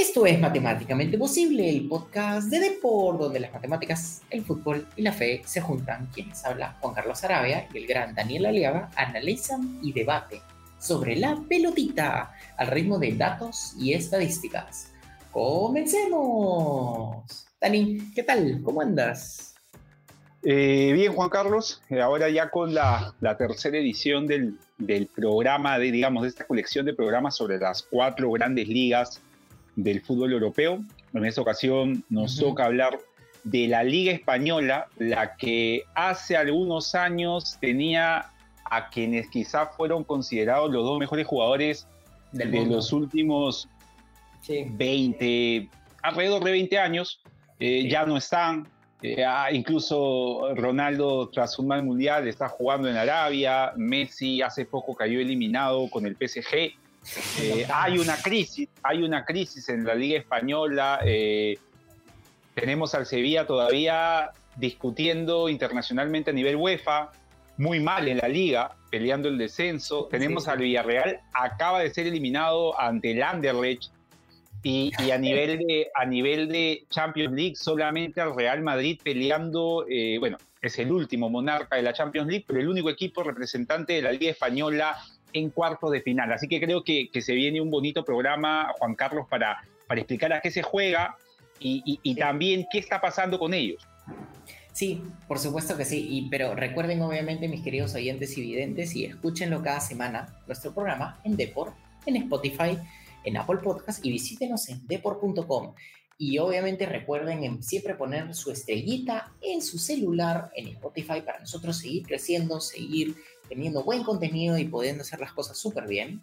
Esto es Matemáticamente Posible, el podcast de Deport, donde las matemáticas, el fútbol y la fe se juntan. Quienes habla Juan Carlos Arabia y el gran Daniel Aliaga analizan y debaten sobre la pelotita al ritmo de datos y estadísticas. ¡Comencemos! Dani, ¿qué tal? ¿Cómo andas? Eh, bien, Juan Carlos, eh, ahora ya con la, tercera edición del, del, programa, de, digamos, de esta colección de programas sobre las cuatro grandes ligas del fútbol europeo. En esta ocasión nos toca hablar de la Liga Española, la que hace algunos años tenía a quienes quizás fueron considerados los dos mejores jugadores de los últimos 20, alrededor de 20 años. Eh, ya no están. Eh, ah, incluso Ronaldo, tras un mal mundial, está jugando en Arabia. Messi hace poco cayó eliminado con el PSG. Eh, hay una crisis, hay una crisis en la Liga Española. tenemos al Sevilla todavía discutiendo internacionalmente a nivel UEFA, muy mal en la liga, peleando el descenso. Tenemos al Villarreal, acaba de ser eliminado ante el Anderlecht y, a, nivel de, a nivel de Champions League, solamente al Real Madrid peleando, eh, bueno, es el último monarca de la Champions League, pero el único equipo representante de la Liga Española en cuartos de final. Así que creo que, se viene un bonito programa, Juan Carlos, para, para explicar a qué se juega y, y también qué está pasando con ellos. Sí, por supuesto que sí, y, pero recuerden obviamente mis queridos oyentes y videntes y escúchenlo cada semana, nuestro programa en Deport, en Spotify, en Apple Podcast y visítenos en deport.com. Y obviamente recuerden siempre poner su estrellita en su celular, en Spotify, para nosotros seguir creciendo, seguir teniendo buen contenido y pudiendo hacer las cosas súper bien.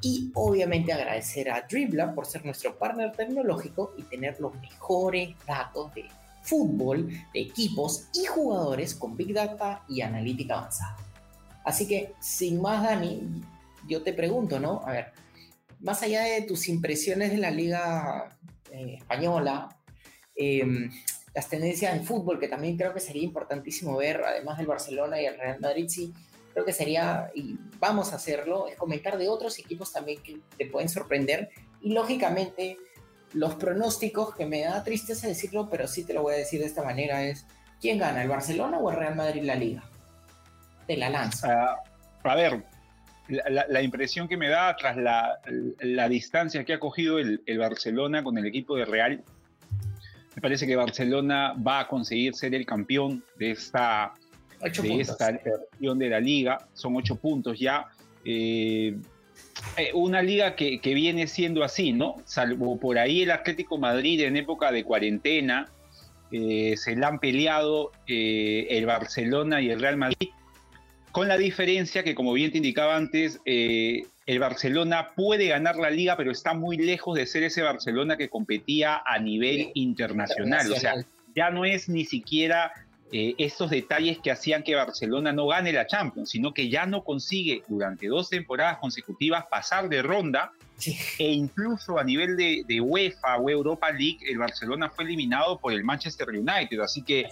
Y obviamente agradecer a Dribbla por ser nuestro partner tecnológico y tener los mejores datos de fútbol, de equipos y jugadores con Big Data y analítica avanzada. Así que, sin más, Dani, yo te pregunto, ¿no? A ver, más allá de tus impresiones de la liga eh, española, em, las tendencias en fútbol, que también creo que sería importantísimo ver, además del Barcelona y el Real Madrid, sí, creo que sería, y vamos a hacerlo, es comentar de otros equipos también que te pueden sorprender y lógicamente los pronósticos, que me da tristeza decirlo, pero sí te lo voy a decir de esta manera, es ¿quién gana, el Barcelona o el Real Madrid la liga? Te la lanza. Ah, a ver, la, impresión que me da tras la, distancia que ha cogido el, Barcelona con el equipo de Real, me parece que Barcelona va a conseguir ser el campeón de esta, de esta de la liga. Son ocho puntos ya. Eh, eh, una liga que, viene siendo así, ¿no? Salvo por ahí el Atlético Madrid en época de cuarentena, eh, se la han peleado eh, el Barcelona y el Real Madrid, con la diferencia que, como bien te indicaba antes, el Barcelona puede ganar la liga, pero está muy lejos de ser ese Barcelona que competía a nivel internacional. O sea, ya no es ni siquiera eh, estos detalles que hacían que Barcelona no gane la Champions, sino que ya no consigue durante dos temporadas consecutivas pasar de ronda. E incluso a nivel de, UEFA o Europa League el Barcelona fue eliminado por el Manchester United, así que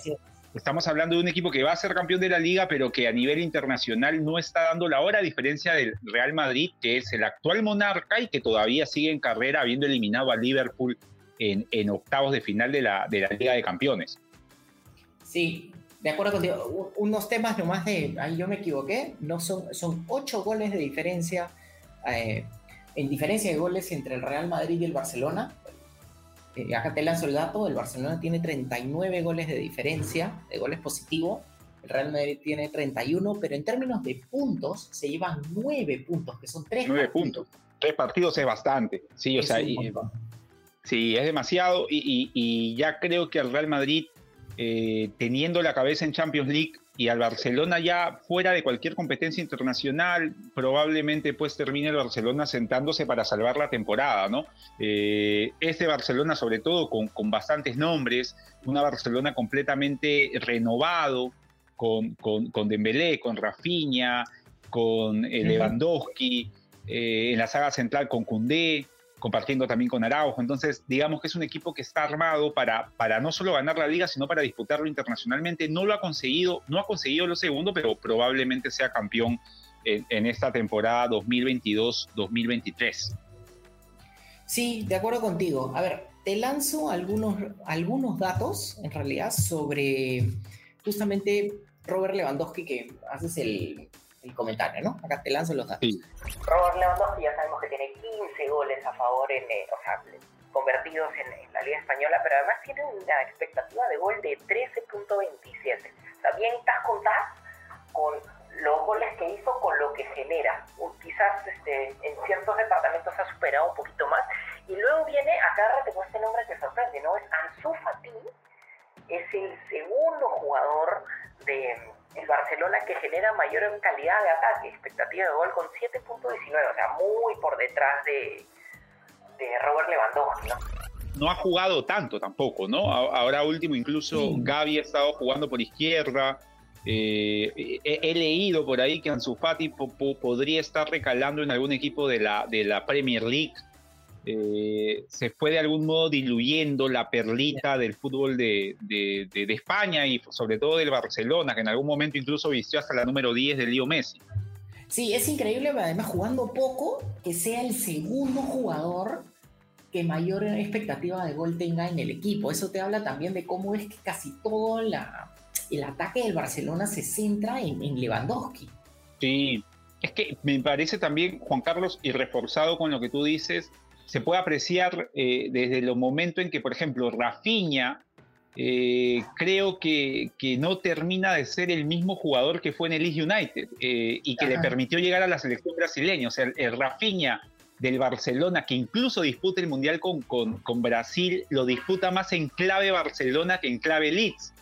estamos hablando de un equipo que va a ser campeón de la liga pero que a nivel internacional no está dando la hora a diferencia del Real Madrid que es el actual monarca y que todavía sigue en carrera habiendo eliminado a Liverpool en, octavos de final de la, de la Liga de Campeones. Sí, de acuerdo contigo. Unos temas nomás de, ahí yo me equivoqué, no son, son ocho goles de diferencia, eh, en diferencia de goles entre el Real Madrid y el Barcelona. Eh, acá te lanzo el dato, el Barcelona tiene 39 goles de diferencia, de goles positivos, el Real Madrid tiene 31, pero en términos de puntos se llevan 9 puntos, que son 3 9 puntos. Tres partidos es bastante, sí, o sea, sí, es demasiado. Y, y ya creo que el Real Madrid eh, teniendo la cabeza en Champions League y al Barcelona ya fuera de cualquier competencia internacional, probablemente pues termine el Barcelona sentándose para salvar la temporada, ¿no? Eh, este Barcelona sobre todo con, con, bastantes nombres, una Barcelona completamente renovado, con, con, con Dembélé, con Rafinha, con eh, Lewandowski, en la saga central con Koundé, compartiendo también con Araujo. Entonces, digamos que es un equipo que está armado para, para no solo ganar la liga, sino para disputarlo internacionalmente. No lo ha conseguido, no ha conseguido lo segundo, pero probablemente sea campeón en, esta temporada 2022-2023. Sí, de acuerdo contigo. A ver, te lanzo algunos, algunos datos, en realidad, sobre justamente Robert Lewandowski, que haces el, comentario, ¿no? Acá te lanzo los datos. Robert Lewandowski ya sabemos que tiene 15 goles a favor, en, eh, o sea, convertidos en, la Liga Española, pero además tiene una expectativa de gol de 13.27. O sea, bien estás contás con los goles que hizo con lo que genera. Quizás este, en ciertos departamentos ha superado un poquito más. Y luego viene, acá tengo este nombre que sorprende, ¿no? Es Ansu Fati, es el segundo jugador de el Barcelona que genera mayor calidad de ataque, expectativa de gol con 7.19, o sea, muy por detrás de, de Robert Lewandowski, ¿no? No ha jugado tanto tampoco, ¿no? Ahora último, incluso Gaby ha estado jugando por izquierda, eh, he, leído por ahí que Ansu Fati podría estar recalando en algún equipo de la, de la Premier League. Eh, se fue de algún modo diluyendo la perlita del fútbol de, de, de, España y sobre todo del Barcelona, que en algún momento incluso vistió hasta la número 10 de Leo Messi. Sí, es increíble, además jugando poco, que sea el segundo jugador que mayor expectativa de gol tenga en el equipo. Eso te habla también de cómo es que casi toda la, el ataque del Barcelona se centra en, Lewandowski. Sí, es que me parece también, Juan Carlos, y reforzado con lo que tú dices, se puede apreciar eh, desde el momento en que, por ejemplo, Rafinha eh, creo que, que, no termina de ser el mismo jugador que fue en el Leeds United eh, y que le permitió llegar a la selección brasileña. O sea, el, el, Rafinha del Barcelona, que incluso disputa el Mundial con, con, con Brasil, lo disputa más en clave Barcelona que en clave Leeds.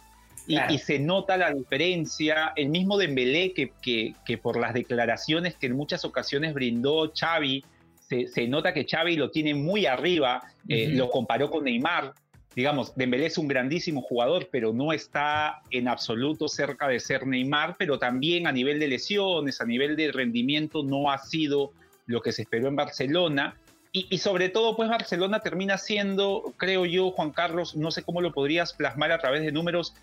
Y, se nota la diferencia. El mismo Dembélé, que, que, que, por las declaraciones que en muchas ocasiones brindó Xavi, se, se nota que Xavi lo tiene muy arriba, eh, lo comparó con Neymar. Digamos, Dembélé es un grandísimo jugador, pero no está en absoluto cerca de ser Neymar, pero también a nivel de lesiones, a nivel de rendimiento, no ha sido lo que se esperó en Barcelona. Y, y, sobre todo, pues Barcelona termina siendo, creo yo, Juan Carlos, no sé cómo lo podrías plasmar a través de números,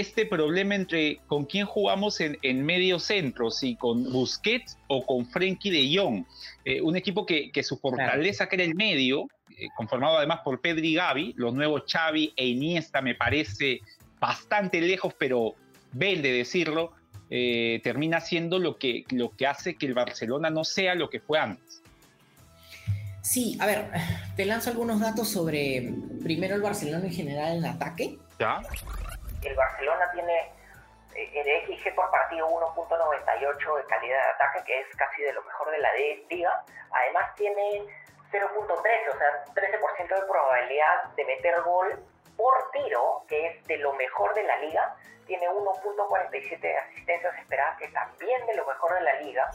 este problema entre con quién jugamos en, medio centro, si con Busquets o con Frenkie de Jong. Eh, un equipo que, su fortaleza que era el medio, eh, conformado además por Pedri y Gavi, los nuevos Xavi e Iniesta me parece bastante lejos, pero ven de decirlo, eh, termina siendo lo que, lo que hace que el Barcelona no sea lo que fue antes. Sí, a ver, te lanzo algunos datos sobre primero el Barcelona en general en ataque. ¿Ya? El Barcelona tiene eh, el XG por partido 1.98 de calidad de ataque, que es casi de lo mejor de la liga. Además tiene 0.13, o sea, 13% de probabilidad de meter gol por tiro, que es de lo mejor de la liga. Tiene 1.47 de asistencias esperadas, que también de lo mejor de la liga.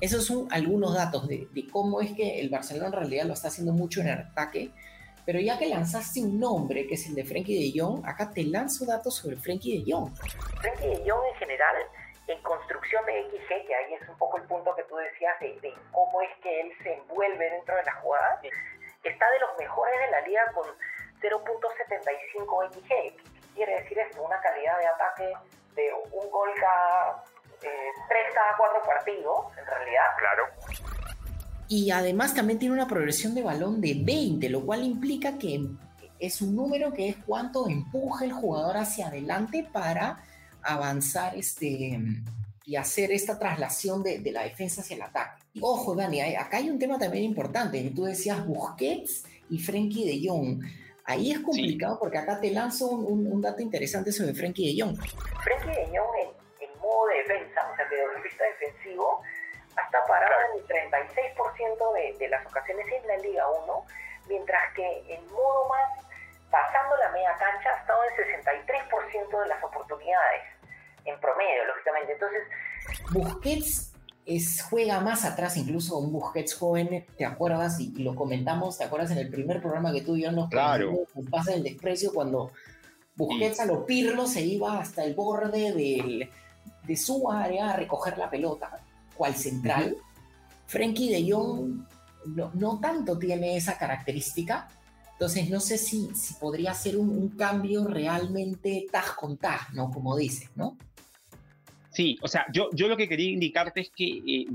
Esos son algunos datos de, de cómo es que el Barcelona en realidad lo está haciendo mucho en el ataque pero ya que lanzaste un nombre, que es el de Frankie de Jong, acá te lanzo datos sobre Frankie de Jong. Frankie de Jong en general, en construcción de XG, que ahí es un poco el punto que tú decías de, cómo es que él se envuelve dentro de la jugada, está de los mejores de la liga con 0.75 XG. ¿Qué quiere decir esto? Una calidad de ataque de un gol cada eh, 3 cada 4 partidos, en realidad. Claro y además también tiene una progresión de balón de 20, lo cual implica que es un número que es cuánto empuja el jugador hacia adelante para avanzar este, y hacer esta traslación de, la defensa hacia el ataque. ojo, Dani, acá hay un tema también importante. Tú decías Busquets y Frenkie de Jong. Ahí es complicado porque acá te lanzo un, dato interesante sobre Frenkie de Jong. Frenkie de Jong en, en modo de defensa, o sea, de vista hasta parado en el 36% de, de, las ocasiones en la Liga 1, mientras que en modo más, pasando la media cancha, ha estado en 63% de las oportunidades, en promedio, lógicamente. Entonces, Busquets es, juega más atrás, incluso un Busquets joven, ¿te acuerdas? Y, lo comentamos, ¿te acuerdas en el primer programa que tú y yo nos claro. pasa el desprecio cuando Busquets a lo Pirlo se iba hasta el borde del, de su área a recoger la pelota cual central. Frankie de Jong no, tanto tiene esa característica. Entonces no sé si, si podría ser un, cambio realmente tag con tag, ¿no? Como dices, ¿no? Sí, o sea, yo, yo lo que quería indicarte es que eh,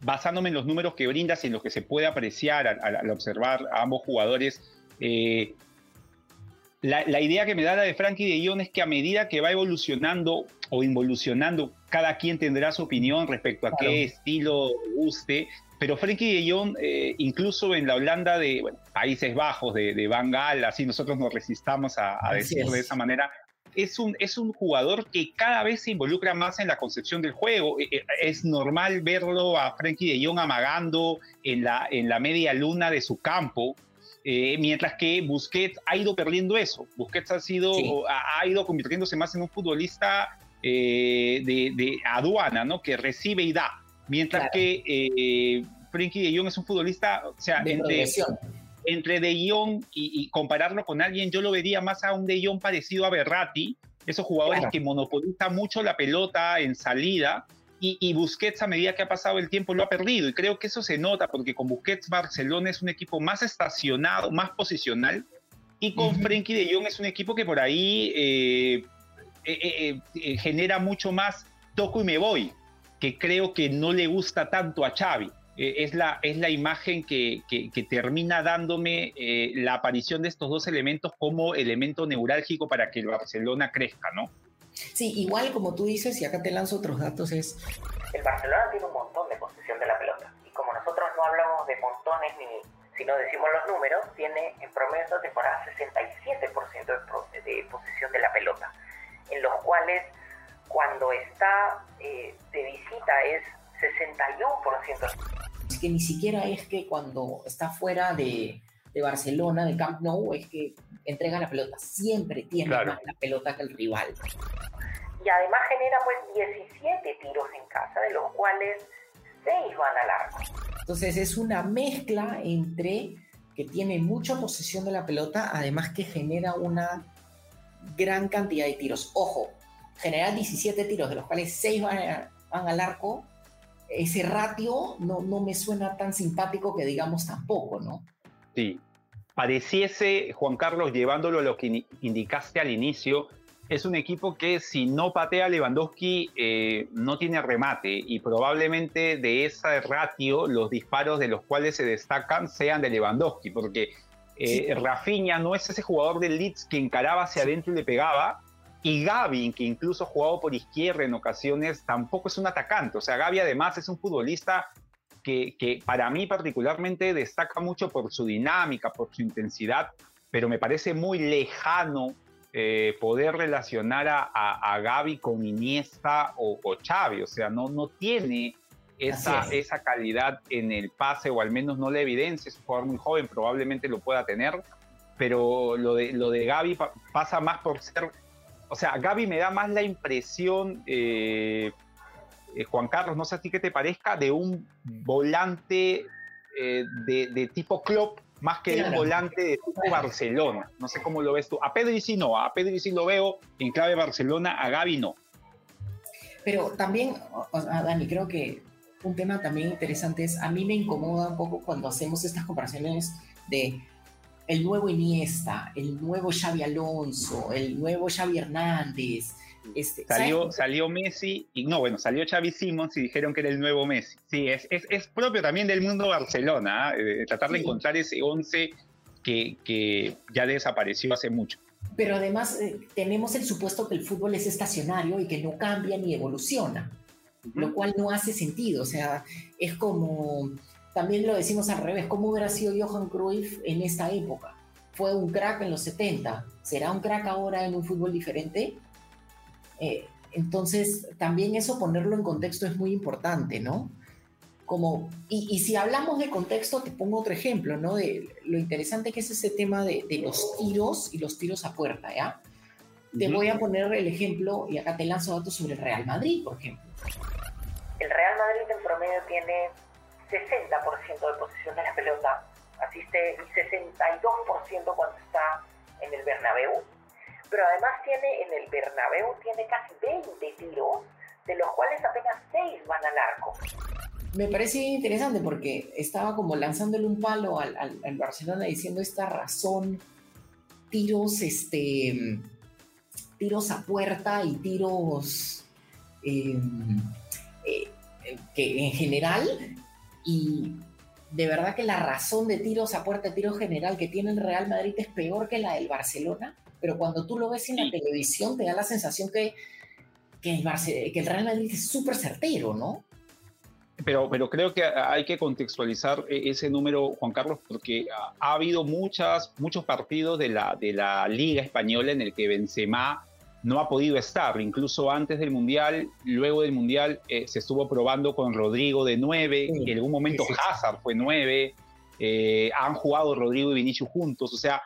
basándome en los números que brindas y en lo que se puede apreciar al, observar a ambos jugadores, eh, la, idea que me da la de Frankie de Jong es que a medida que va evolucionando o involucionando, cada quien tendrá su opinión respecto a qué estilo guste, pero Frankie de Jong, eh, incluso en la Holanda de Países Bajos, de, de Van Gaal, así nosotros nos resistamos a, decirlo de esa manera, es un, es un jugador que cada vez se involucra más en la concepción del juego. E, e, es normal verlo a Frankie de Jong amagando en la, en la media luna de su campo, eh, mientras que Busquets ha ido perdiendo eso. Busquets ha, sido, ha, ido convirtiéndose más en un futbolista eh, de, aduana, ¿no? que recibe y da. Mientras que eh, Frankie de Jong es un futbolista, o sea, entre, entre De Jong y, compararlo con alguien, yo lo vería más a un De Jong parecido a Berratti, esos jugadores que monopolizan mucho la pelota en salida, y, Busquets a medida que ha pasado el tiempo lo ha perdido. Y creo que eso se nota porque con Busquets Barcelona es un equipo más estacionado, más posicional. Y con Frenkie de Jong es un equipo que por ahí eh, eh, eh, genera mucho más toco y me voy, que creo que no le gusta tanto a Xavi. es, la, es la imagen que, que, que termina dándome la aparición de estos dos elementos como elemento neurálgico para que el Barcelona crezca, ¿no? Sí, igual como tú dices, y acá te lanzo otros datos, es... El Barcelona tiene un montón de posesión de la pelota. Y como nosotros no hablamos de montones ni si no decimos los números, tiene en promedio esta temporada 67% de, de, posesión de la pelota. En los cuales cuando está eh, de visita es 61%. Es que ni siquiera es que cuando está fuera de, de Barcelona, de Camp Nou, es que entrega la pelota. Siempre tiene más la pelota que el rival. Y además genera pues 17 tiros en casa, de los cuales 6 van al arco. Entonces es una mezcla entre que tiene mucha posesión de la pelota, además que genera una gran cantidad de tiros. Ojo, genera 17 tiros, de los cuales 6 van, van al arco. Ese ratio no, no me suena tan simpático que digamos tampoco, ¿no? Sí, pareciese, Juan Carlos, llevándolo a lo que indicaste al inicio, es un equipo que si no patea Lewandowski eh, no tiene remate y probablemente de ese ratio los disparos de los cuales se destacan sean de Lewandowski, porque eh, Rafinha no es ese jugador del Leeds que encaraba hacia adentro y le pegaba, y Gaby, que incluso jugado por izquierda en ocasiones, tampoco es un atacante. O sea, Gaby además es un futbolista que, para mí particularmente destaca mucho por su dinámica, por su intensidad, pero me parece muy lejano eh, poder relacionar a, a, Gaby con Iniesta o, o, Xavi, o sea, no, no tiene esa, esa calidad en el pase, o al menos no la evidencia, es un jugador muy joven, probablemente lo pueda tener, pero lo de, lo de Gaby pasa más por ser, o sea, Gaby me da más la impresión... Eh, eh, Juan Carlos, no sé a ti qué te parezca, de un volante eh, de, tipo club más que de un volante de tipo Barcelona. No sé cómo lo ves tú. A Pedri sí no, a Pedri sí lo veo en clave Barcelona, a Gaby no. Pero también, Dani, creo que un tema también interesante es, a mí me incomoda un poco cuando hacemos estas comparaciones de el nuevo Iniesta, el nuevo Xavi Alonso, el nuevo Xavi Hernández, este, salió, salió Messi, y no, bueno, salió Xavi Simons y dijeron que era el nuevo Messi. Sí, es, es, propio también del mundo Barcelona, ¿ah? eh, tratar de encontrar ese 11 que, que, ya desapareció hace mucho. Pero además eh, tenemos el supuesto que el fútbol es estacionario y que no cambia ni evoluciona, lo cual no hace sentido. O sea, es como, también lo decimos al revés, ¿cómo hubiera sido Johan Cruyff en esta época? Fue un crack en los 70, ¿será un crack ahora en un fútbol diferente? Eh, entonces, también eso ponerlo en contexto es muy importante, ¿no? Como, y, si hablamos de contexto, te pongo otro ejemplo, ¿no? De lo interesante que es ese tema de, los tiros y los tiros a puerta, ¿ya? Te voy a poner el ejemplo, y acá te lanzo datos sobre el Real Madrid, por ejemplo. El Real Madrid en promedio tiene 60% de posición de la pelota, asiste y 62% cuando está en el Bernabéu, pero además tiene en el Bernabéu tiene casi 20 tiros, de los cuales apenas 6 van al arco. Me parece interesante porque estaba como lanzándole un palo al, al, Barcelona diciendo esta razón, tiros, este, tiros a puerta y tiros em, eh, que en general Y de verdad que la razón de tiros a puerta, de tiro general que tiene el Real Madrid es peor que la del Barcelona, pero cuando tú lo ves en la televisión te da la sensación que, que, el, que el Real Madrid es súper certero, ¿no? Pero, pero creo que hay que contextualizar e, ese número, Juan Carlos, porque ha habido muchas, muchos partidos de la, de la Liga Española en el que Benzema no ha podido estar. Incluso antes del Mundial, luego del Mundial, eh, se estuvo probando con Rodrigo de 9, en algún momento Hazard fue 9, eh, han jugado Rodrigo y Vinicius juntos, o sea,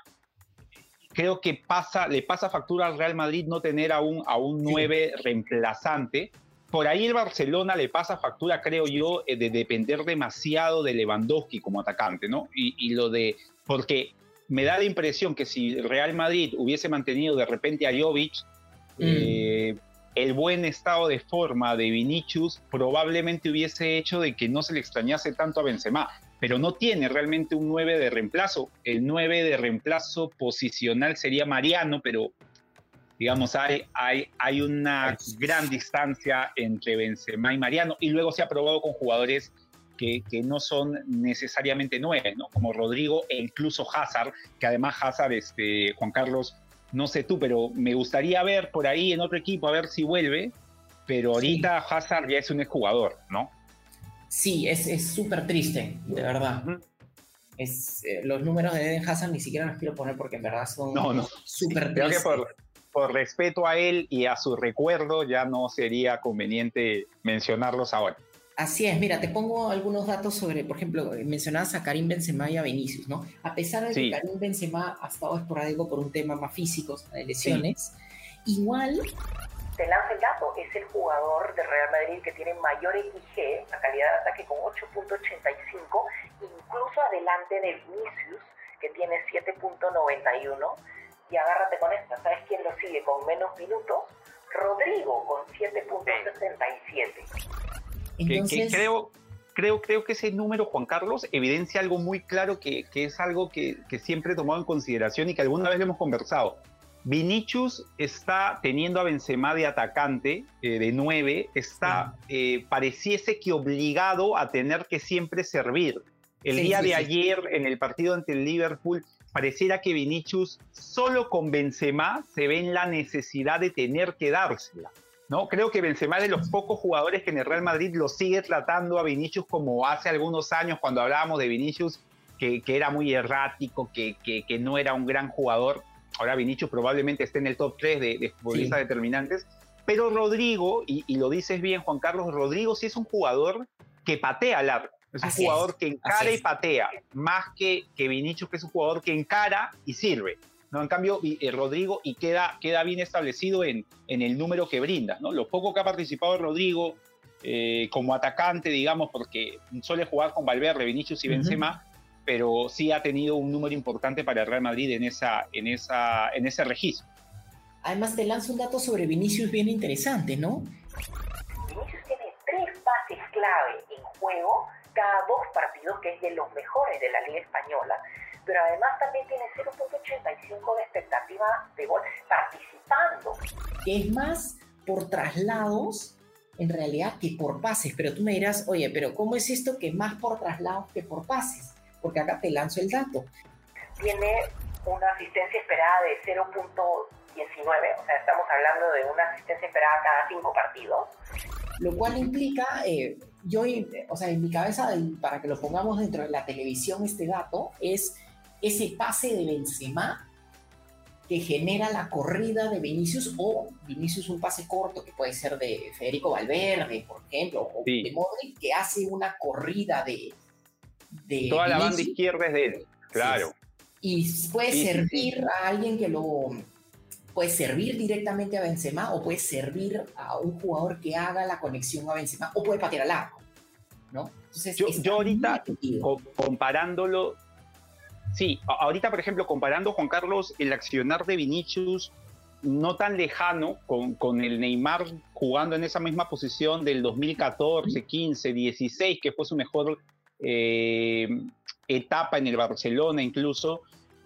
creo que pasa, le pasa factura al Real Madrid no tener a un, a un 9 reemplazante. Por ahí el Barcelona le pasa factura, creo yo, eh, de depender demasiado de Lewandowski como atacante, ¿no? Y, y lo de, porque me da la impresión que si Real Madrid hubiese mantenido de repente a Jovic, Mm. Eh, el buen estado de forma de Vinicius probablemente hubiese hecho de que no se le extrañase tanto a Benzema, pero no tiene realmente un 9 de reemplazo. El 9 de reemplazo posicional sería Mariano, pero digamos, hay, hay, una gran distancia entre Benzema y Mariano, y luego se ha probado con jugadores que, que, no son necesariamente nueve, ¿no? como Rodrigo e incluso Hazard, que además Hazard, este, Juan Carlos, no sé tú, pero me gustaría ver por ahí en otro equipo a ver si vuelve, pero ahorita Hazard ya es un exjugador, ¿no? Sí, es súper triste, de verdad. es, eh, los números de Eden Hazard ni siquiera los quiero poner porque en verdad son súper no. tristes. Creo que por, respeto a él y a su recuerdo ya no sería conveniente mencionarlos ahora. Así es, mira, te pongo algunos datos sobre, por ejemplo, mencionabas a Karim Benzema y a Vinicius, ¿no? A pesar de que Karim Benzema ha estado esporádico por un tema más físico, de lesiones, igual... Te lanza el dato, es el jugador de Real Madrid que tiene mayor XG, la calidad de ataque con 8.85, incluso adelante de Vinicius, que tiene 7.91, y agárrate con esta, ¿sabes quién lo sigue con menos minutos? Rodrigo con 7.67 creo, creo, creo que ese número, Juan Carlos, evidencia algo muy claro que, que es algo que, que, siempre he tomado en consideración y que alguna vez le hemos conversado. Vinicius está teniendo a Benzema de atacante, eh, de nueve, está, eh, pareciese que obligado a tener que siempre servir. El día de ayer, en el partido ante el Liverpool, pareciera que Vinicius solo con Benzema se ve en la necesidad de tener que dársela. ¿No? Creo que Benzema es de los pocos jugadores que en el Real Madrid lo sigue tratando a Vinicius como hace algunos años cuando hablábamos de Vinicius, que, era muy errático, que, que, no era un gran jugador. Ahora Vinicius probablemente esté en el top 3 de, futbolistas determinantes. Pero Rodrigo, y, lo dices bien Juan Carlos, Rodrigo sí es un jugador que patea al arco. Es un jugador que encara y patea, más que, que Vinicius, que es un jugador que encara y sirve. ¿No? En cambio, eh, Rodrigo, y queda, queda bien establecido en, en el número que brinda, ¿no? Lo poco que ha participado Rodrigo eh, como atacante, digamos, porque suele jugar con Valverde, Vinicius y Benzema, pero sí ha tenido un número importante para el Real Madrid en, esa, en, esa, en ese registro. Además, te lanzo un dato sobre Vinicius bien interesante, ¿no? Vinicius tiene tres pases clave en juego cada dos partidos, que es de los mejores de la Liga Española pero además también tiene 0.85 de expectativa de gol participando. Es más por traslados en realidad que por pases, pero tú me dirás, oye, pero ¿cómo es esto que más por traslados que por pases? Porque acá te lanzo el dato. Tiene una asistencia esperada de 0.19, o sea, estamos hablando de una asistencia esperada cada cinco partidos. Lo cual implica, eh, yo, o sea, en mi cabeza, para que lo pongamos dentro de la televisión, este dato es ese pase de Benzema que genera la corrida de Vinicius o Vinicius un pase corto que puede ser de Federico Valverde, por ejemplo, o de Modric que hace una corrida de... de Toda la banda izquierda es de él, claro. Y puede servir a alguien que lo... Puede servir directamente a Benzema o puede servir a un jugador que haga la conexión a Benzema o puede patear al arco, ¿no? Entonces, yo, yo ahorita, comparándolo, Sí, ahorita, por ejemplo, comparando, Juan Carlos, el accionar de Vinicius no tan lejano con, con, el Neymar jugando en esa misma posición del 2014, 15, 16, que fue su mejor eh, etapa en el Barcelona incluso.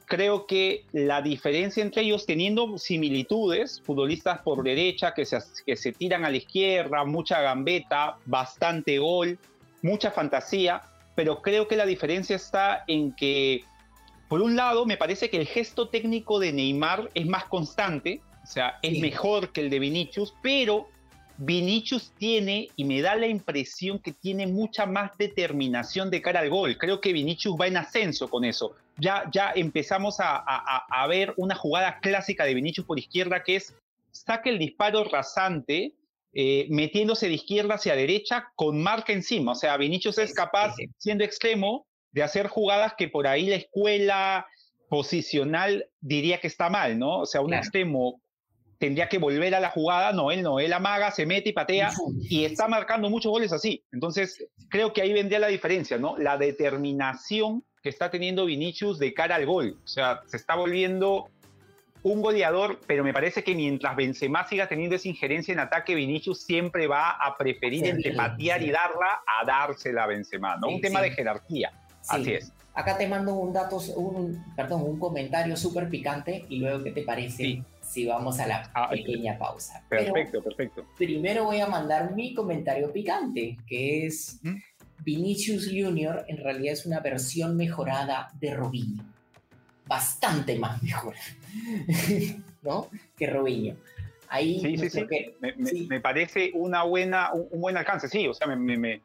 Creo que la diferencia entre ellos, teniendo similitudes, futbolistas por derecha que se, que se tiran a la izquierda, mucha gambeta, bastante gol, mucha fantasía, pero creo que la diferencia está en que, por un lado, me parece que el gesto técnico de Neymar es más constante, o sea, es mejor que el de Vinicius, pero Vinicius tiene, y me da la impresión que tiene mucha más determinación de cara al gol. Creo que Vinicius va en ascenso con eso. Ya, ya empezamos a, ver una jugada clásica de Vinicius por izquierda que es saque el disparo rasante, eh, metiéndose de izquierda hacia derecha con marca encima. O sea, Vinicius es capaz, siendo extremo, de hacer jugadas que por ahí la escuela posicional diría que está mal, ¿no? O sea, un extremo tendría que volver a la jugada, no, él no, él amaga, se mete y patea y está marcando muchos goles así. Entonces, creo que ahí vendría la diferencia, ¿no? La determinación que está teniendo Vinicius de cara al gol. O sea, se está volviendo un goleador, pero me parece que mientras Benzema siga teniendo esa injerencia en ataque, Vinicius siempre va a preferir entre patear y darla a dársela a Benzema, ¿no? un tema de jerarquía. Así es. Acá te mando un dato, un, perdón, un comentario súper picante y luego, ¿qué te parece? si vamos a la ah, pequeña pausa. Perfecto, perfecto. Primero voy a mandar mi comentario picante, que es Vinicius Junior en realidad es una versión mejorada de Robinho. Bastante más mejorada, ¿no? Que Robinho. Ahí sí, sí, sí. Me, parece una buena, un, buen alcance, sí, o sea, me, me,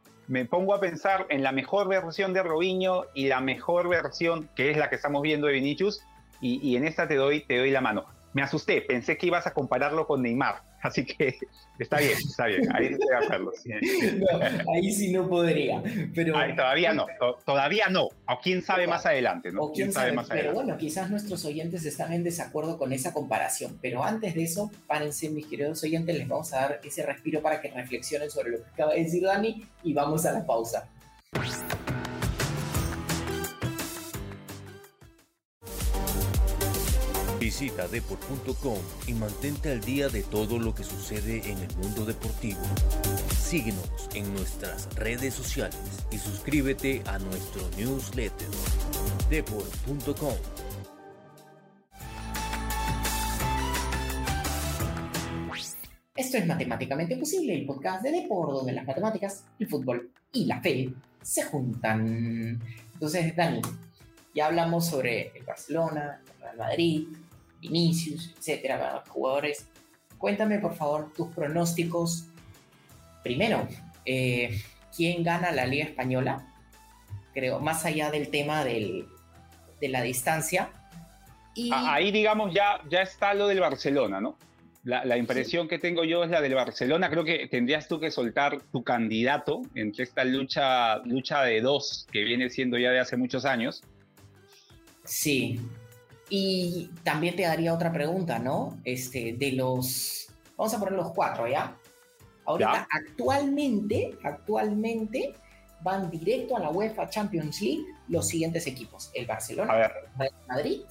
pongo a pensar en la mejor versión de Robinho y la mejor versión, que es la que estamos viendo de Vinicius, y, y en esta te doy, te doy la mano. Me asusté, pensé que ibas a compararlo con Neymar, así que está bien, está bien, ahí estoy de acuerdo. ahí sí no podría, pero... todavía no, todavía no, o quién sabe más adelante, ¿no? quién, sabe, más adelante. Pero bueno, quizás nuestros oyentes están en desacuerdo con esa comparación, pero antes de eso, párense mis queridos oyentes, les vamos a dar ese respiro para que reflexionen sobre lo que acaba de decir Dani y vamos a la pausa. Visita deport.com y mantente al día de todo lo que sucede en el mundo deportivo. Síguenos en nuestras redes sociales y suscríbete a nuestro newsletter deport.com. Esto es Matemáticamente Posible, el podcast de Deport, donde las matemáticas, el fútbol y la fe se juntan. Entonces, Dani, ya hablamos sobre el Barcelona, el Real Madrid, Vinicius, etcétera, los jugadores. Cuéntame, por favor, tus pronósticos. Primero, eh, ¿quién gana la Liga Española? Creo, más allá del tema de la distancia. Y... Ahí, digamos, ya, ya está lo del Barcelona, ¿no? La, impresión que tengo yo es la del Barcelona. Creo que tendrías tú que soltar tu candidato entre esta lucha, lucha de dos que viene siendo ya de hace muchos años. Sí, y también te daría otra pregunta, ¿no? Este, de los, vamos a poner los cuatro, ¿ya? Ahorita, actualmente, actualmente van directo a la UEFA Champions League los siguientes equipos: el Barcelona, el Madrid,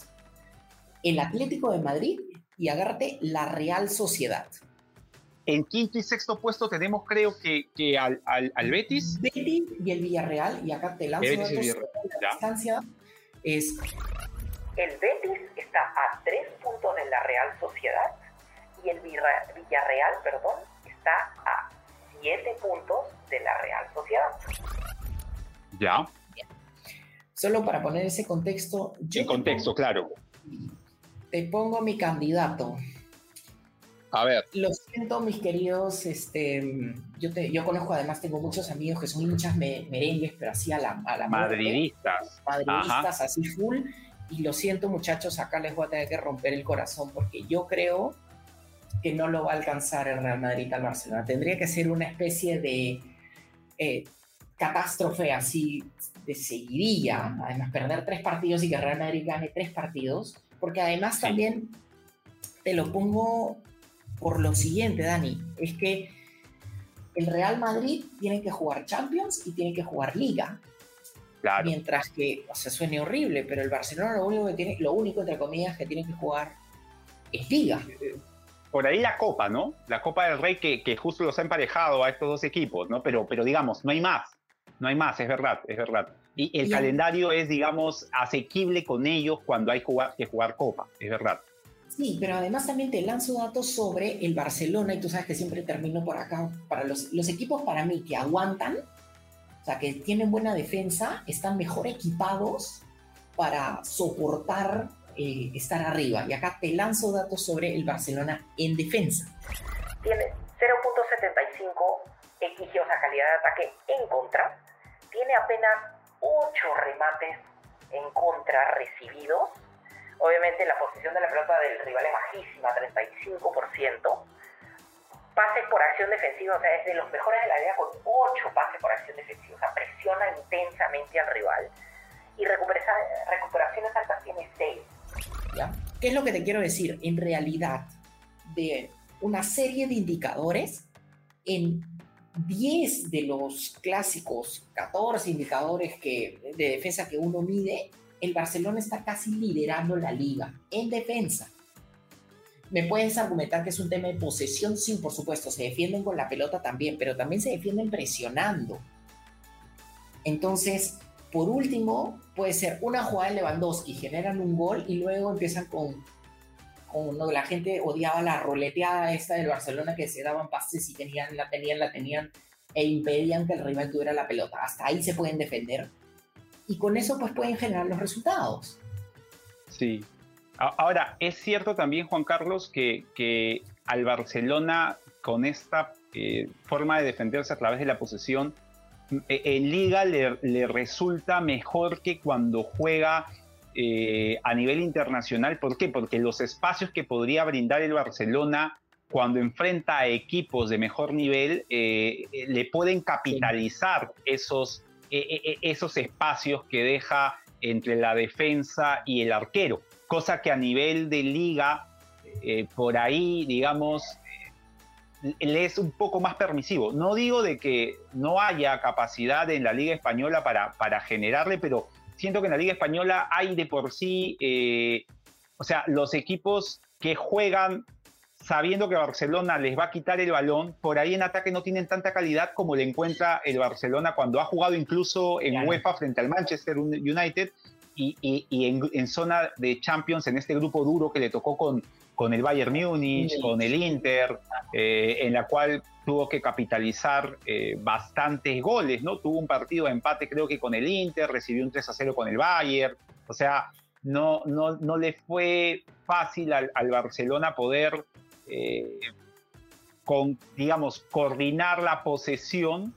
el Atlético de Madrid y agárrate la Real Sociedad. En quinto y sexto puesto tenemos, creo que, que al, al, Betis. Betis y el Villarreal, y acá te lanzo la distancia. Es el Betis está a tres puntos de la Real Sociedad y el Villarreal, perdón, está a siete puntos de la Real Sociedad. Ya. Solo para poner ese contexto. en contexto, claro. Te pongo mi candidato. A ver. Lo siento, mis queridos. Este, yo, te, yo conozco, además, tengo muchos amigos que son hinchas merengues, pero así a la, a la Madridistas. Madridistas, así full y lo siento muchachos, acá les voy a tener que romper el corazón porque yo creo que no lo va a alcanzar el Real Madrid al Barcelona. Tendría que ser una especie de eh, catástrofe así de seguidilla, además perder tres partidos y que el Real Madrid gane tres partidos, porque además también te lo pongo por lo siguiente, Dani, es que el Real Madrid tiene que jugar Champions y tiene que jugar Liga. Mientras que, o sea, suene horrible, pero el Barcelona lo único que tiene, lo único entre comillas que tiene que jugar es Liga. Por ahí la Copa, ¿no? La Copa del Rey que, que justo los ha emparejado a estos dos equipos, ¿no? Pero, pero digamos, no hay más. No hay más, es verdad, es verdad. Y el calendario es, digamos, asequible con ellos cuando hay que jugar Copa, es verdad. Sí, pero además también te lanzo datos sobre el Barcelona, y tú sabes que siempre termino por acá. Para los, los equipos, para mí, que aguantan, o sea, que tienen buena defensa, están mejor equipados para soportar eh, estar arriba. Y acá te lanzo datos sobre el Barcelona en defensa. Tiene 0.75 XG, o sea, calidad de ataque en contra. Tiene apenas 8 remates en contra recibidos. Obviamente la posición de la pelota del rival es bajísima, 35%. Pases por acción defensiva, o sea, es de los mejores de la liga con 8 pases por acción defensiva. O sea, presiona intensamente al rival. Y recuperaciones altas tiene 6. ¿Qué es lo que te quiero decir? En realidad, de una serie de indicadores, en 10 de los clásicos, 14 indicadores que, de defensa que uno mide, el Barcelona está casi liderando la liga en defensa. Me puedes argumentar que es un tema de posesión, sí, por supuesto, se defienden con la pelota también, pero también se defienden presionando. Entonces, por último, puede ser una jugada de Lewandowski, generan un gol y luego empiezan con, con la gente odiaba la roleteada esta del Barcelona que se daban pases y tenían, la tenían, la tenían e impedían que el rival tuviera la pelota. Hasta ahí se pueden defender y con eso pues pueden generar los resultados. Sí. Ahora, es cierto también, Juan Carlos, que, al Barcelona con esta eh, forma de defenderse a través de la posesión eh, en liga le, resulta mejor que cuando juega eh, a nivel internacional. ¿Por qué? Porque los espacios que podría brindar el Barcelona cuando enfrenta a equipos de mejor nivel le pueden capitalizar esos, esos espacios que deja entre la defensa y el arquero. Cosa que a nivel de liga, por ahí, digamos, le es un poco más permisivo. No digo de que no haya capacidad en la Liga Española para, para generarle, pero siento que en la Liga Española hay de por sí, eh, o sea, los equipos que juegan sabiendo que Barcelona les va a quitar el balón, por ahí en ataque no tienen tanta calidad como le encuentra el Barcelona cuando ha jugado incluso en UEFA frente al Manchester United y, y, en, en, zona de Champions en este grupo duro que le tocó con, con el Bayern Múnich, con el Inter, eh, en la cual tuvo que capitalizar eh, bastantes goles, ¿no? Tuvo un partido de empate creo que con el Inter, recibió un 3 a 0 con el Bayern, o sea, no, no, no le fue fácil al, Barcelona poder, eh, con, digamos, coordinar la posesión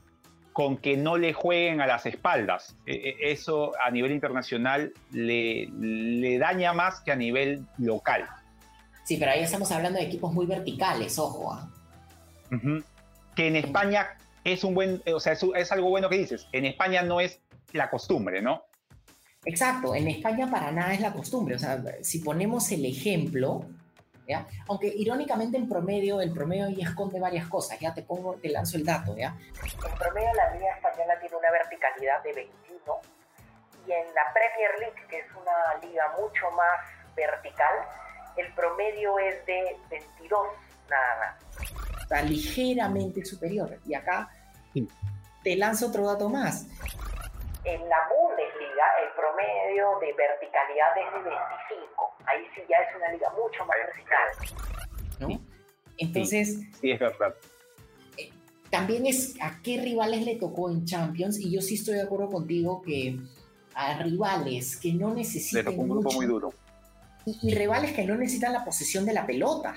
con que no le jueguen a las espaldas. eso a nivel internacional le, le daña más que a nivel local. Sí, pero ahí estamos hablando de equipos muy verticales, ojo. ¿ah? Que en España es un buen, o sea, es, algo bueno que dices. En España no es la costumbre, ¿no? Exacto, en España para nada es la costumbre. O sea, si ponemos el ejemplo, ¿ya? aunque irónicamente en promedio, el promedio ahí esconde varias cosas, ya te pongo, te lanzo el dato, ¿ya? En promedio la Liga Española tiene una verticalidad de 21 y en la Premier League, que es una liga mucho más vertical, el promedio es de 22 nada más. Está ligeramente superior. Y acá te lanzo otro dato más. En la Bundesliga el promedio de verticalidad es de 25. Ahí sí ya es una liga mucho más vertical. ¿No? Entonces... Sí, es verdad. Eh, también es a qué rivales le tocó en Champions y yo sí estoy de acuerdo contigo que a rivales que no necesitan le tocó un grupo muy duro y, rivales que no necesitan la posesión de la pelota.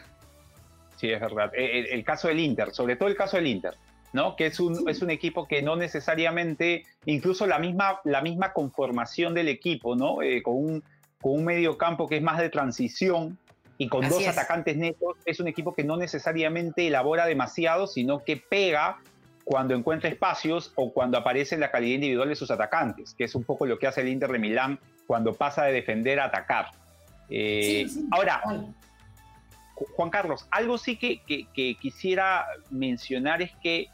Sí, es verdad. Eh, el, caso del Inter, sobre todo el caso del Inter, ¿no? Que es un, es un equipo que no necesariamente, incluso la misma, la misma conformación del equipo, ¿no? Eh, con, un, con un medio campo que es más de transición y con dos atacantes netos, es un equipo que no necesariamente elabora demasiado, sino que pega cuando encuentra espacios o cuando aparece la calidad individual de sus atacantes, que es un poco lo que hace el Inter de Milán cuando pasa de defender a atacar. Eh, ahora, Juan Carlos, algo sí que, quisiera mencionar es que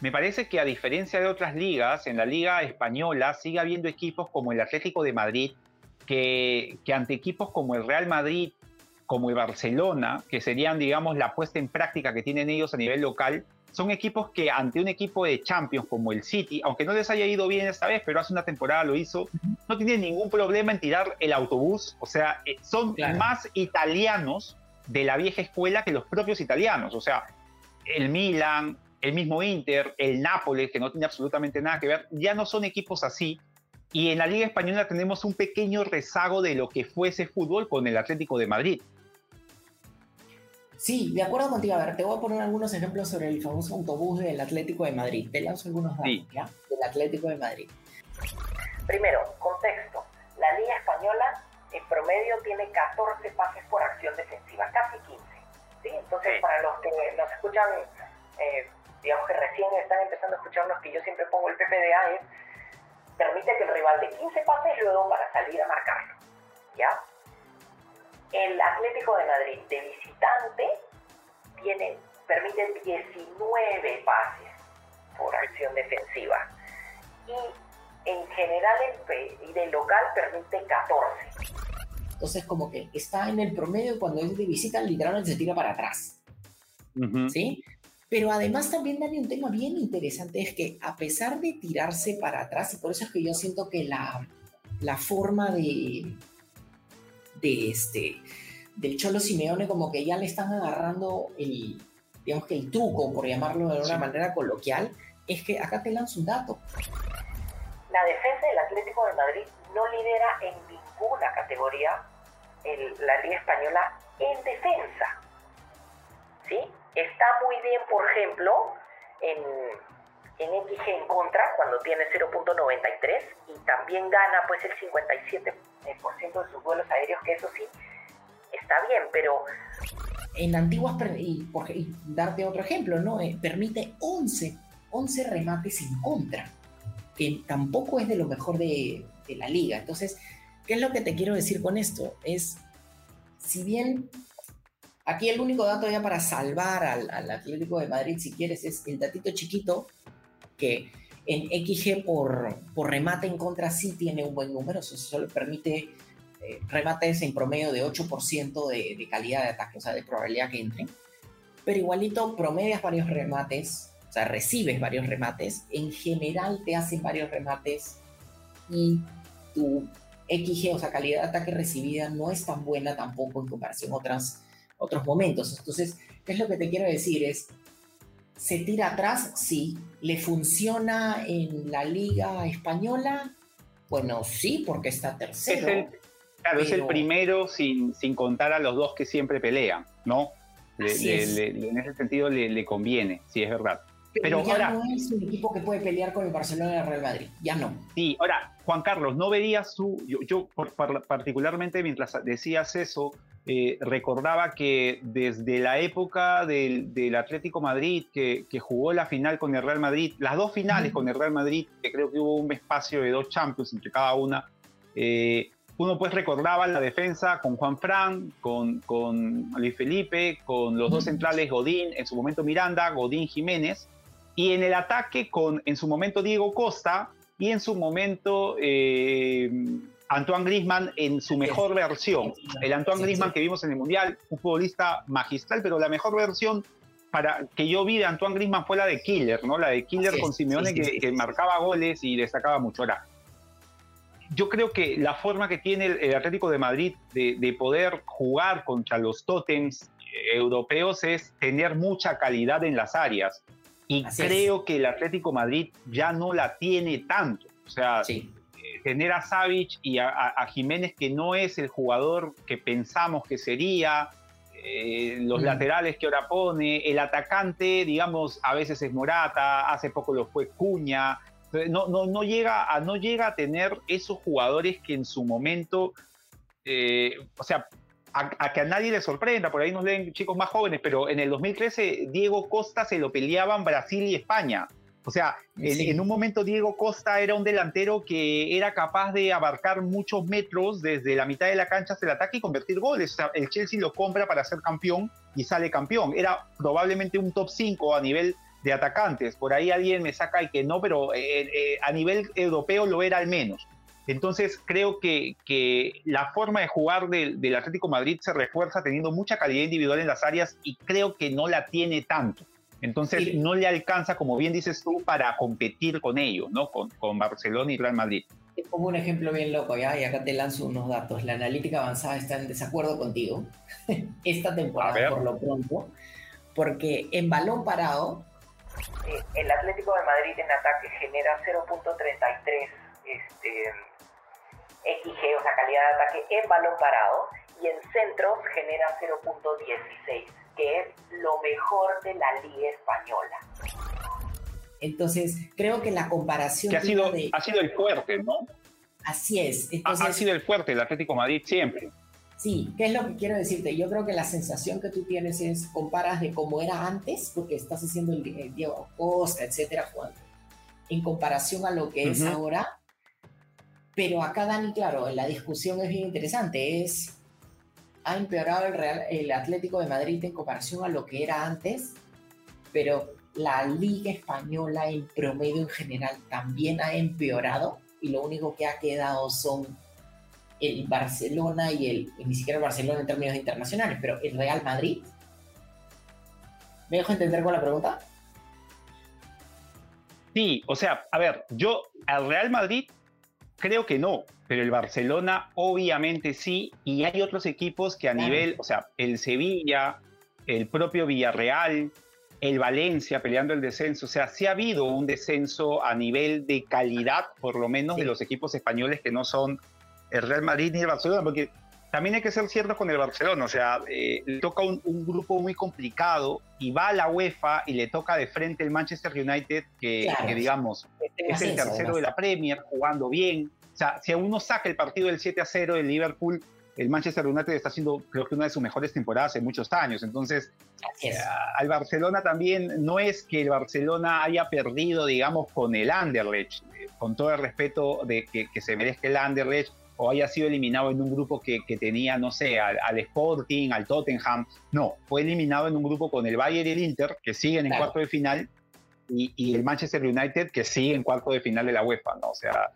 me parece que a diferencia de otras ligas, en la liga española sigue habiendo equipos como el Atlético de Madrid, que, que ante equipos como el Real Madrid, como el Barcelona, que serían, digamos, la puesta en práctica que tienen ellos a nivel local, son equipos que ante un equipo de Champions como el City, aunque no les haya ido bien esta vez, pero hace una temporada lo hizo, no tienen ningún problema en tirar el autobús. O sea, eh, son más italianos de la vieja escuela que los propios italianos. O sea, el Milan, el mismo Inter, el Nápoles, que no tiene absolutamente nada que ver, ya no son equipos así. Y en la Liga Española tenemos un pequeño rezago de lo que fue ese fútbol con el Atlético de Madrid. Sí, de acuerdo contigo. A ver, te voy a poner algunos ejemplos sobre el famoso autobús del Atlético de Madrid. Te lanzo algunos datos, ¿ya? Del Atlético de Madrid. Primero, contexto. La Liga Española en promedio tiene 14 pases por acción defensiva, casi 15. ¿sí? Entonces, para los que nos escuchan eh, digamos que recién están empezando a escuchar los que yo siempre pongo el PPDA, es permite que el rival de 15 pases luego para salir a marcarlo. ¿Ya? El Atlético de Madrid de visitante tiene, permite 19 pases por acción defensiva. Y en general el, de local permite 14. Entonces como que está en el promedio cuando es de visita literalmente se tira para atrás. ¿Sí? Pero además también, Dani, un tema bien interesante es que a pesar de tirarse para atrás, y por eso es que yo siento que la, la forma de, de este, del Cholo Simeone como que ya le están agarrando el, digamos que el truco, por llamarlo de una manera coloquial, es que acá te lanzo un dato. La defensa del Atlético de Madrid no lidera en ninguna categoría la Liga Española en defensa. ¿Sí? Está muy bien, por ejemplo, en, en en contra, cuando tiene 0.93, y también gana pues el 57% de sus vuelos aéreos, que eso sí, está bien, pero... En antiguas, y, por, darte otro ejemplo, ¿no? Eh, permite 11, 11 remates en contra, que tampoco es de lo mejor de, de la liga. Entonces, ¿qué es lo que te quiero decir con esto? Es, si bien Aquí el único dato ya para salvar al, Atlético de Madrid, si quieres, es el datito chiquito que en XG por, por remate en contra sí tiene un buen número, eso solo permite eh, remates en promedio de 8% de, de, calidad de ataque, o sea, de probabilidad que entren. Pero igualito promedias varios remates, o sea, recibes varios remates, en general te hacen varios remates y tu XG, o sea, calidad de ataque recibida, no es tan buena tampoco en comparación a otras otros momentos. Entonces, ¿qué es lo que te quiero decir? Es, ¿se tira atrás? Sí. ¿Le funciona en la liga española? Bueno, sí, porque está tercero. claro, es el primero sin, sin contar a los dos que siempre pelean, ¿no? en ese sentido le, conviene, sí, es verdad. Pero, ya ahora, no es un equipo que puede pelear con el Barcelona y el Real Madrid, ya no. Sí, ahora, Juan Carlos, ¿no verías tú, yo, yo particularmente mientras decías eso, eh, recordaba que desde la época del, Atlético Madrid, que, jugó la final con el Real Madrid, las dos finales con el Real Madrid, que creo que hubo un espacio de dos Champions entre cada una, eh, uno pues recordaba la defensa con Juan Fran, con, con Luis Felipe, con los dos centrales Godín, en su momento Miranda, Godín Jiménez, y en el ataque con en su momento Diego Costa y en su momento... Eh, Antoine Grisman en su mejor versión. El Antoine Grisman que vimos en el Mundial, un futbolista magistral, pero la mejor versión para que yo vi de Antoine Grisman fue la de Killer, ¿no? La de Killer con Simeone que, marcaba goles y destacaba mucho. Ahora, yo creo que la forma que tiene el, Atlético de Madrid de, poder jugar contra los tótems europeos es tener mucha calidad en las áreas. Y creo que el Atlético Madrid ya no la tiene tanto. O sea, tener a Savic y a, Jiménez, que no es el jugador que pensamos que sería, eh, los mm. laterales que ahora pone, el atacante, digamos, a veces es Morata, hace poco lo fue Cuña. No, no, no, llega, a, no llega a tener esos jugadores que en su momento, eh, o sea, a, que a nadie le sorprenda, por ahí nos leen chicos más jóvenes, pero en el 2013 Diego Costa se lo peleaban Brasil y España. O sea, en, un momento Diego Costa era un delantero que era capaz de abarcar muchos metros desde la mitad de la cancha hasta el ataque y convertir goles. O sea, el Chelsea lo compra para ser campeón y sale campeón. Era probablemente un top 5 a nivel de atacantes. Por ahí alguien me saca y que no, pero eh, eh, a nivel europeo lo era al menos. Entonces creo que, que la forma de jugar del, del Atlético Madrid se refuerza teniendo mucha calidad individual en las áreas y creo que no la tiene tanto. Entonces no le alcanza, como bien dices tú, para competir con ellos, ¿no? Con, con Barcelona y Real Madrid. Te pongo un ejemplo bien loco, ¿ya? Y acá te lanzo unos datos. La analítica avanzada está en desacuerdo contigo esta temporada, por lo pronto, porque en balón parado, Eh, el Atlético de Madrid en ataque genera 0.33 este, XG, o sea, calidad de ataque en balón parado, y en centros genera 0.16, que es lo mejor de la Liga Española. Entonces, creo que la comparación... Que ha sido, ha sido el fuerte, ¿no? Así es. ha sido el fuerte el Atlético Madrid siempre. Sí, ¿qué es lo que quiero decirte? Yo creo que la sensación que tú tienes es, comparas de cómo era antes, porque estás haciendo el, Diego Costa, etcétera, Juan, en comparación a lo que es ahora. Pero acá, Dani, claro, la discusión es bien interesante. Es, ha empeorado el, Real, el Atlético de Madrid en comparación a lo que era antes, pero la Liga Española en promedio en general también ha empeorado y lo único que ha quedado son el Barcelona y el, ni siquiera el Barcelona en términos internacionales, pero el Real Madrid. ¿Me dejo entender con la pregunta? Sí, o sea, a ver, yo al Real Madrid creo que no, pero el Barcelona obviamente sí, y hay otros equipos que a nivel, o sea, el Sevilla, el propio Villarreal, el Valencia peleando el descenso, o sea, sí ha habido un descenso a nivel de calidad, por lo menos, de los equipos españoles que no son el Real Madrid ni el Barcelona, porque también hay que ser cierto con el Barcelona, o sea, eh, le toca un, grupo muy complicado y va a la UEFA y le toca de frente el Manchester United, que, digamos es el tercero de la Premier, jugando bien. O sea, si uno saca el partido del 7 a 0 del Liverpool, el Manchester United está haciendo, creo que una de sus mejores temporadas en muchos años. Entonces, eh, al Barcelona también no es que el Barcelona haya perdido, digamos, con el Anderlecht, eh, con todo el respeto de que, que se merezca el Anderlecht o haya sido eliminado en un grupo que, tenía, no sé, al, Sporting, al Tottenham. No, fue eliminado en un grupo con el Bayern y el Inter, que siguen en cuarto de final, y, el Manchester United, que sigue en cuarto de final de la UEFA, ¿no? O sea,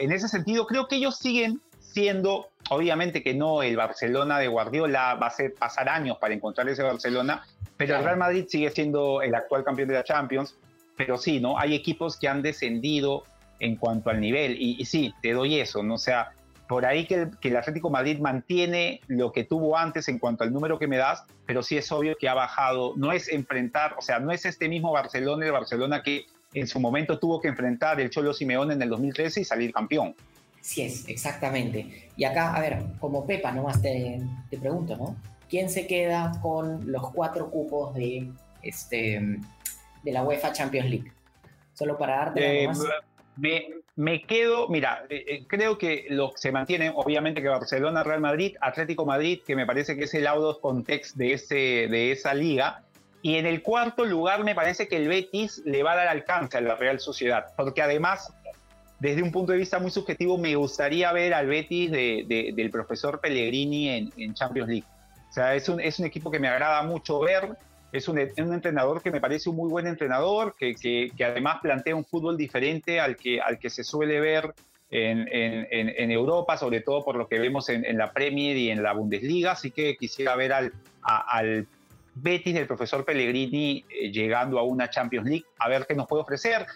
en ese sentido, creo que ellos siguen siendo, obviamente que no el Barcelona de Guardiola, va a ser pasar años para encontrar ese Barcelona, pero el Real Madrid sigue siendo el actual campeón de la Champions, pero sí, ¿no? Hay equipos que han descendido en cuanto al nivel. Y, sí, te doy eso, ¿no? O sea, por ahí que el, Atlético Madrid mantiene lo que tuvo antes en cuanto al número que me das, pero sí es obvio que ha bajado. No es enfrentar, o sea, no es este mismo Barcelona, el Barcelona que en su momento tuvo que enfrentar el Cholo Simeone en el 2013 y salir campeón. Sí es, exactamente. Y acá, a ver, como Pepa, nomás te, te pregunto, ¿no? ¿Quién se queda con los cuatro cupos de, este, de la UEFA Champions League? Solo para darte... Eh, me, me quedo, mira, eh, eh, creo que lo se mantiene, obviamente que Barcelona, Real Madrid, Atlético Madrid, que me parece que es el out of context de, ese, de esa liga. Y en el cuarto lugar me parece que el Betis le va a dar alcance a la Real Sociedad, porque además, desde un punto de vista muy subjetivo, me gustaría ver al Betis de, del profesor Pellegrini en, en, Champions League. O sea, es un, es un equipo que me agrada mucho ver es un, entrenador que me parece un muy buen entrenador, que, que, además plantea un fútbol diferente al que, al que se suele ver en, en, en Europa, sobre todo por lo que vemos en, la Premier y en la Bundesliga. Así que quisiera ver al, al Betis del profesor Pellegrini eh, llegando a una Champions League, a ver qué nos puede ofrecer,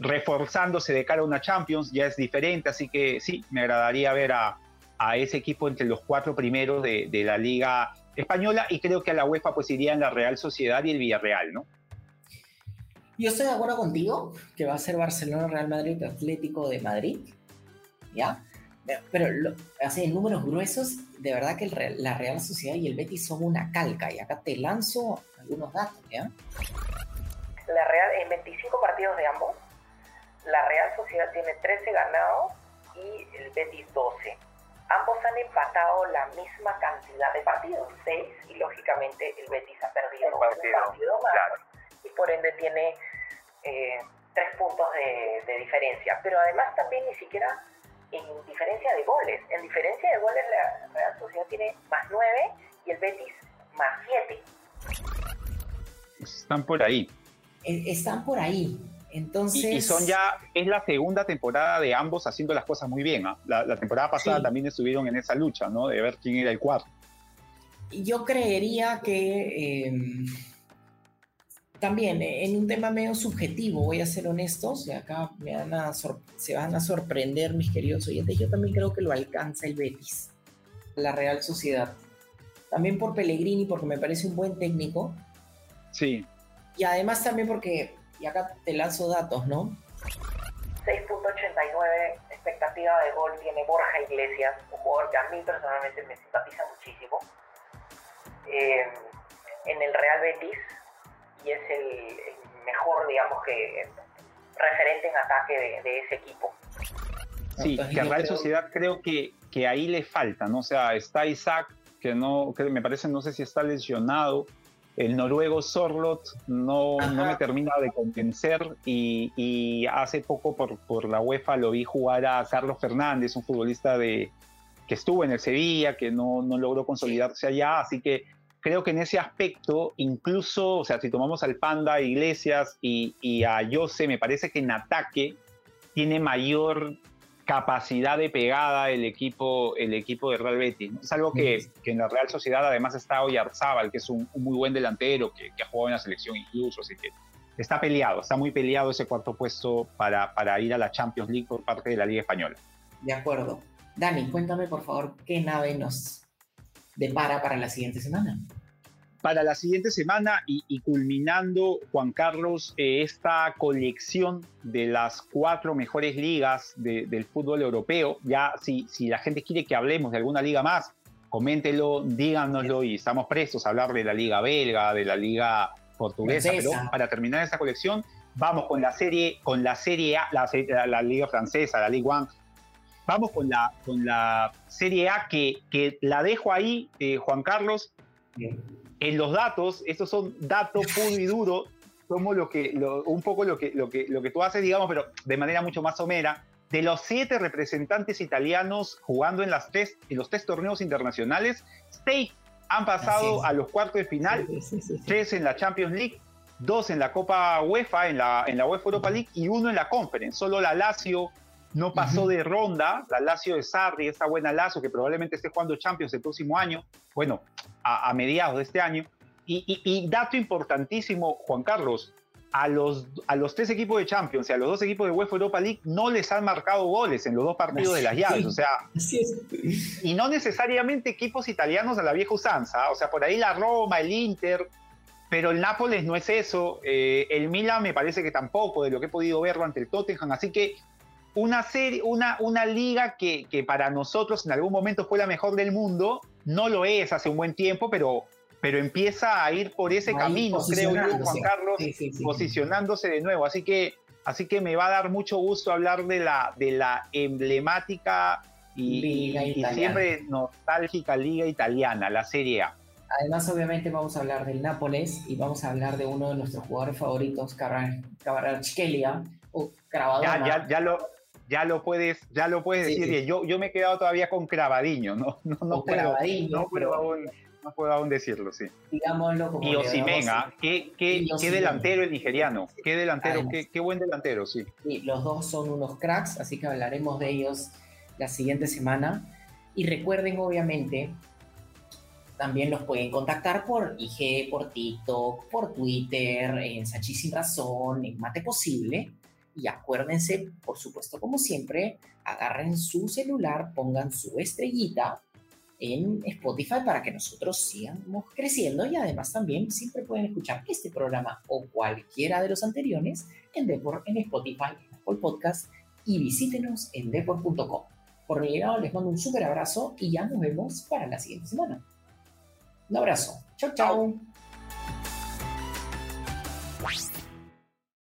reforzándose de cara a una Champions, ya es diferente, así que sí, me agradaría ver a, a ese equipo entre los cuatro primeros de, de la Liga española y creo que a la UEFA pues irían la Real Sociedad y el Villarreal, ¿no? Yo estoy de acuerdo contigo que va a ser Barcelona, Real Madrid, Atlético de Madrid, ¿ya? Pero así, en números gruesos, de verdad que la Real Sociedad y el Betis son una calca. Y acá te lanzo algunos datos, ¿ya? La Real, en 25 partidos de ambos, la Real Sociedad tiene 13 ganados y el Betis 12 Ambos han empatado la misma cantidad de partidos, seis, y lógicamente el Betis ha perdido un partido, más. Y por ende tiene eh, tres puntos de, diferencia. Pero además también ni siquiera en diferencia de goles. En diferencia de goles la Real Sociedad tiene más nueve y el Betis más siete. Están por ahí. E, están por ahí. Entonces... Y, son ya, es la segunda temporada de ambos haciendo las cosas muy bien. ¿ah? La, temporada pasada también estuvieron en esa lucha, ¿no? De ver quién era el cuarto. Yo creería que em, también en un tema medio subjetivo, voy a ser honesto, y acá me van se van a sorprender mis queridos oyentes, yo también creo que lo alcanza el Betis, la Real Sociedad. También por Pellegrini, porque me parece un buen técnico. Sí Y además también porque, y acá te lanzo datos, ¿no? 6.89 expectativa de gol tiene Borja Iglesias, un jugador que a mí personalmente me simpatiza muchísimo. Eh, en el Real Betis y es el, mejor, digamos que, referente en ataque de, ese equipo. Sí, que a Real Sociedad creo que, que ahí le falta, ¿no? O sea, está Isaac, que no, que me parece, no sé si está lesionado, el noruego Sorlot no, no me termina de convencer y, hace poco por, por, la UEFA lo vi jugar a Carlos Fernández, un futbolista de, que estuvo en el Sevilla, que no, no logró consolidarse allá, así que creo que en ese aspecto, incluso, o sea, si tomamos al Panda, Iglesias y, y a Jose, me parece que en ataque tiene mayor capacidad de pegada el equipo, el equipo de Real Betis. Es algo que, en la Real Sociedad además está Oyarzábal, que es un, muy buen delantero, que, ha jugado en la selección incluso, así que está peleado, está muy peleado ese cuarto puesto para, para ir a la Champions League por parte de la Liga Española. De acuerdo. Dani, cuéntame por favor qué nave nos depara para la siguiente semana para la siguiente semana y, culminando, Juan Carlos, eh, esta colección de las cuatro mejores ligas del fútbol europeo. Ya si, si la gente quiere que hablemos de alguna liga más, coméntelo, díganoslo y estamos prestos a hablar de la liga belga, de la liga portuguesa. Pero para terminar esta colección, vamos con la serie, con la serie A, la, liga francesa, la Ligue 1. Vamos con la, con la Serie A que, que la dejo ahí, eh, Juan Carlos. Bien en los datos, estos son datos puro y duro, somos lo que, un poco lo que, lo, que, lo que tú haces, digamos, pero de manera mucho más somera. De los siete representantes italianos jugando en, las tres, en los tres torneos internacionales, seis han pasado a los cuartos de final, tres en la Champions League, dos en la Copa UEFA, en la, en la UEFA Europa League y uno en la Conference. Solo la Lazio no pasó de ronda, la Lazio de Sarri, esta buena Lazio que probablemente esté jugando Champions el próximo año, bueno, a, mediados de este año. Y, dato importantísimo, Juan Carlos, a los, a los tres equipos de Champions y a los dos equipos de UEFA Europa League no les han marcado goles en los dos partidos de las llaves. O sea, y no necesariamente equipos italianos a la vieja usanza. O sea, por ahí la Roma, el Inter, pero el Nápoles no es eso. Eh, el Milan me parece que tampoco, de lo que he podido verlo ante el Tottenham. Así que una serie, una, una liga que, que, para nosotros en algún momento fue la mejor del mundo, no lo es hace un buen tiempo, pero, pero empieza a ir por ese camino, creo yo, Juan Carlos, posicionándose de nuevo. Así que, así que me va a dar mucho gusto hablar de la, de la emblemática y, y siempre nostálgica liga italiana, la Serie A. Además, obviamente, vamos a hablar del Nápoles y vamos a hablar de uno de nuestros jugadores favoritos, Kvaratskhelia, o Ya, ya, ya, lo, ya lo puedes, ya lo puedes decir. Yo, yo me he quedado todavía con Cravadiño, no, no, no, puedo, no, puedo aún, no puedo aún decirlo, sí. Digámoslo como Y Osimena, qué, qué, qué delantero el nigeriano, qué delantero, qué, qué, buen delantero, sí. Sí, los dos son unos cracks, así que hablaremos de ellos la siguiente semana. Y recuerden, obviamente, también los pueden contactar por IG, por TikTok, por Twitter, en Sachi Sin Razón, en Mate Posible y acuérdense, por supuesto, como siempre, agarren su celular, pongan su estrellita en Spotify para que nosotros sigamos creciendo y además también siempre pueden escuchar este programa o cualquiera de los anteriores en Deport, en Spotify, en Apple Podcast y visítenos en deport.com. Por mi lado les mando un súper abrazo y ya nos vemos para la siguiente semana. Un abrazo. Chao, chao.